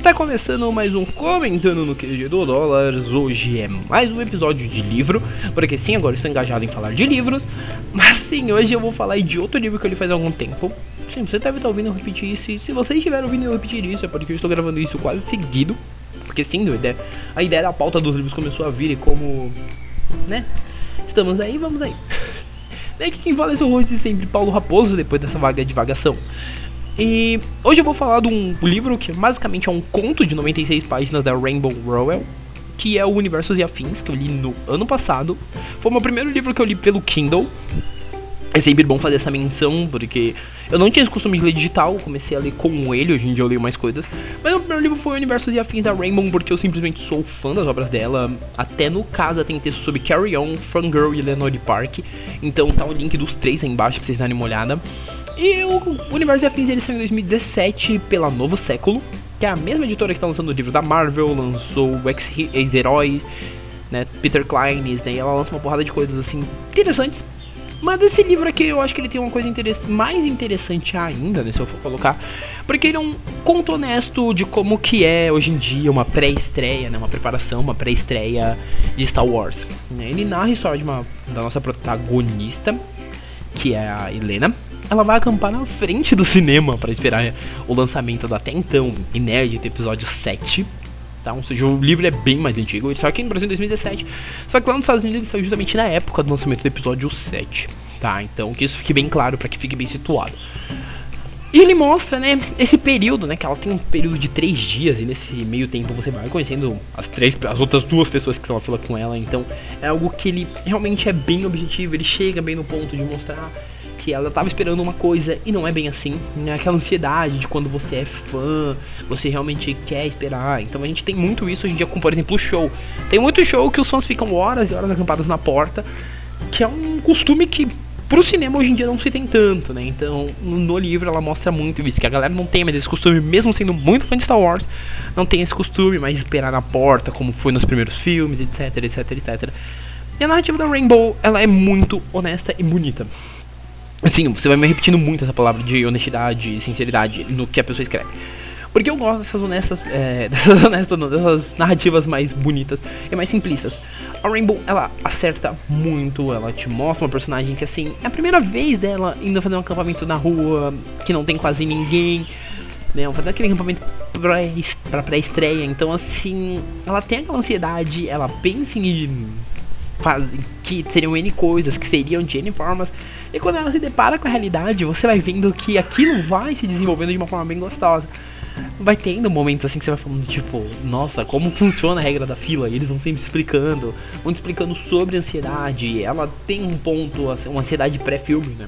Está começando mais um Comentando no QG do Dólares. Hoje é mais um episódio de livro, porque sim, agora estou engajado em falar de livros. Mas sim, hoje eu vou falar de outro livro que eu li faz algum tempo. Sim, você deve estar ouvindo eu repetir isso. E se você estiver ouvindo eu repetir isso, é porque eu estou gravando isso quase seguido. Porque sim, a ideia, da pauta dos livros começou a vir e como. né? Estamos aí, vamos aí. Daí que quem fala seu host sempre, Paulo Raposo, depois dessa vaga de divagação. E hoje eu vou falar de um livro que basicamente é um conto de 96 páginas da Rainbow Rowell, que é o Universos e Afins, que eu li no ano passado. Foi o meu primeiro livro que eu li pelo Kindle. É sempre bom fazer essa menção, porque eu não tinha esse costume de ler digital, comecei a ler com ele, hoje em dia eu leio mais coisas. Mas o primeiro livro foi Universos e Afins da Rainbow, porque eu simplesmente sou fã das obras dela. Até no caso tem texto sobre Carry On, Fangirl e Lenore Park. Então tá o link dos três aí embaixo pra vocês darem uma olhada. E o Universo e Afins ele saiu em 2017 pela Novo Século, que é a mesma editora que está lançando o livro da Marvel, lançou o Ex-Heróis, né, Peter Klein, né, e ela lança uma porrada de coisas assim interessantes. Mas esse livro aqui eu acho que ele tem uma coisa mais interessante ainda, né, se eu for colocar, porque ele é um conto honesto de como que é hoje em dia uma pré-estreia, né, uma preparação, uma pré-estreia de Star Wars. Né. Ele narra a história de uma, da nossa protagonista, que é a Helena, ela vai acampar na frente do cinema para esperar o lançamento do até então inédito episódio 7. Tá? Ou seja, o livro é bem mais antigo, ele saiu aqui no Brasil em 2017. Só que lá nos Estados Unidos ele saiu justamente na época do lançamento do episódio 7. Tá? Então que isso fique bem claro para que fique bem situado. E ele mostra, né, esse período, né, que ela tem um período de três dias e nesse meio tempo você vai conhecendo as três, as outras duas pessoas que estão na fila com ela. Então é algo que ele realmente é bem objetivo, ele chega bem no ponto de mostrar ela tava esperando uma coisa e não é bem assim. Né? Aquela ansiedade de quando você é fã, você realmente quer esperar. Então a gente tem muito isso hoje em dia com, por exemplo, o show. Tem muito show que os fãs ficam horas e horas acampados na porta, que é um costume que pro cinema hoje em dia não se tem tanto, né? Então, no livro ela mostra muito isso, que a galera não tem mais esse costume, mesmo sendo muito fã de Star Wars, não tem esse costume mais de esperar na porta, como foi nos primeiros filmes, etc, etc, etc. E a narrativa da Rainbow, ela é muito honesta e bonita. Assim, você vai me repetindo muito essa palavra de honestidade e sinceridade no que a pessoa escreve. Porque eu gosto dessas honestas, é, dessas honestas, não, dessas narrativas mais bonitas e mais simplistas. A Rainbow, ela acerta muito, ela te mostra uma personagem que, assim, é a primeira vez dela indo fazer um acampamento na rua, que não tem quase ninguém, né? Fazer aquele acampamento pra pré-estreia. Então, assim, ela tem aquela ansiedade, ela pensa em faz, que seriam N coisas, que seriam de N formas. E quando ela se depara com a realidade, você vai vendo que aquilo vai se desenvolvendo de uma forma bem gostosa. Vai tendo momentos assim que você vai falando, tipo, nossa, como funciona a regra da fila? E eles vão sempre explicando, vão explicando sobre ansiedade. Ela tem um ponto, assim, uma ansiedade pré-filme, né?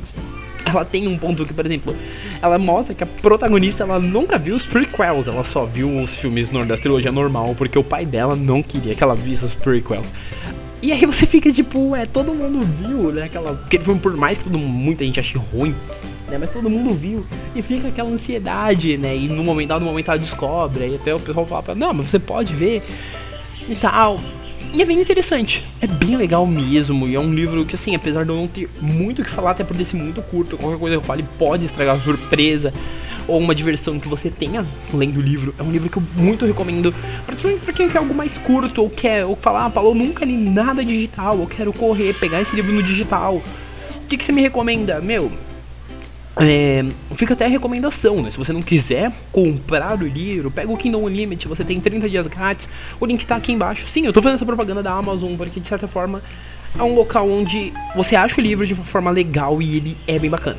Ela tem um ponto que, por exemplo, ela mostra que a protagonista ela nunca viu os prequels, ela só viu os filmes da trilogia normal, porque o pai dela não queria que ela visse os prequels. E aí você fica tipo, é, todo mundo viu, né? Aquela. Ele foi por mais que todo, muita gente ache ruim, né? Mas todo mundo viu. E fica aquela ansiedade, né? E no momento, no momento ela descobre, aí até o pessoal fala pra não, mas você pode ver e tal. E é bem interessante, é bem legal mesmo. E é um livro que, assim, apesar de eu não ter muito o que falar, até por esse muito curto, qualquer coisa que eu fale pode estragar a surpresa ou uma diversão que você tenha lendo o livro. É um livro que eu muito recomendo, principalmente pra quem quer algo mais curto ou quer ou falar, ah, Paulo, nunca li nada digital, eu quero correr, pegar esse livro no digital. O que, que você me recomenda? Meu, é, fica até a recomendação, né? Se você não quiser comprar o livro, pega o Kindle Unlimited, você tem 30 dias grátis, o link tá aqui embaixo. Sim, eu tô fazendo essa propaganda da Amazon, porque de certa forma é um local onde você acha o livro de uma forma legal e ele é bem bacana.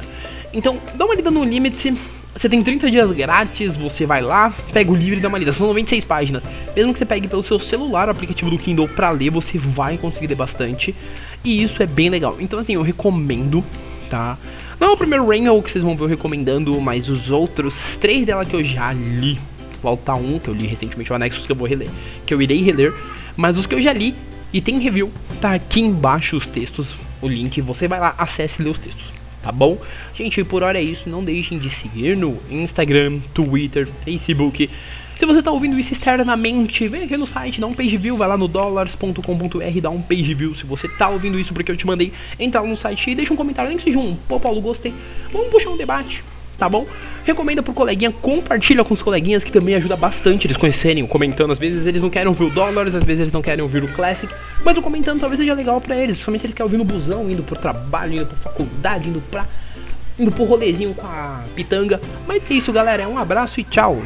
Então, dá uma lida no Unlimited, você tem 30 dias grátis, você vai lá, pega o livro e dá uma lida. São 96 páginas. Mesmo que você pegue pelo seu celular o aplicativo do Kindle pra ler, você vai conseguir ler bastante. E isso é bem legal. Então, assim, eu recomendo, tá? Não é o primeiro Rainbow que vocês vão ver eu recomendando, mas os outros três dela que eu já li. Volta um, que eu li recentemente, o Anexus que eu vou reler, que eu irei reler. Mas os que eu já li e tem review, tá aqui embaixo os textos, o link. Você vai lá, acesse e lê os textos tá bom? Gente, por hora é isso. Não deixem de seguir no Instagram, Twitter, Facebook. Se você tá ouvindo isso externamente, vem aqui no site, dá um page view, vai lá no dollars.com.br, dá um page view. Se você tá ouvindo isso porque eu te mandei, entra lá no site e deixa um comentário, nem que seja um, pô Paulo, gostei. Vamos puxar um debate. Tá bom? Recomenda pro coleguinha, compartilha com os coleguinhas que também ajuda bastante eles conhecerem, comentando. Às vezes eles não querem ouvir o dólares, às vezes eles não querem ouvir o Classic, mas o comentando talvez seja legal para eles, principalmente se eles querem ouvir no busão, indo pro trabalho, indo pra faculdade, indo pra. indo pro rolezinho com a pitanga. Mas é isso, galera. Um abraço e tchau!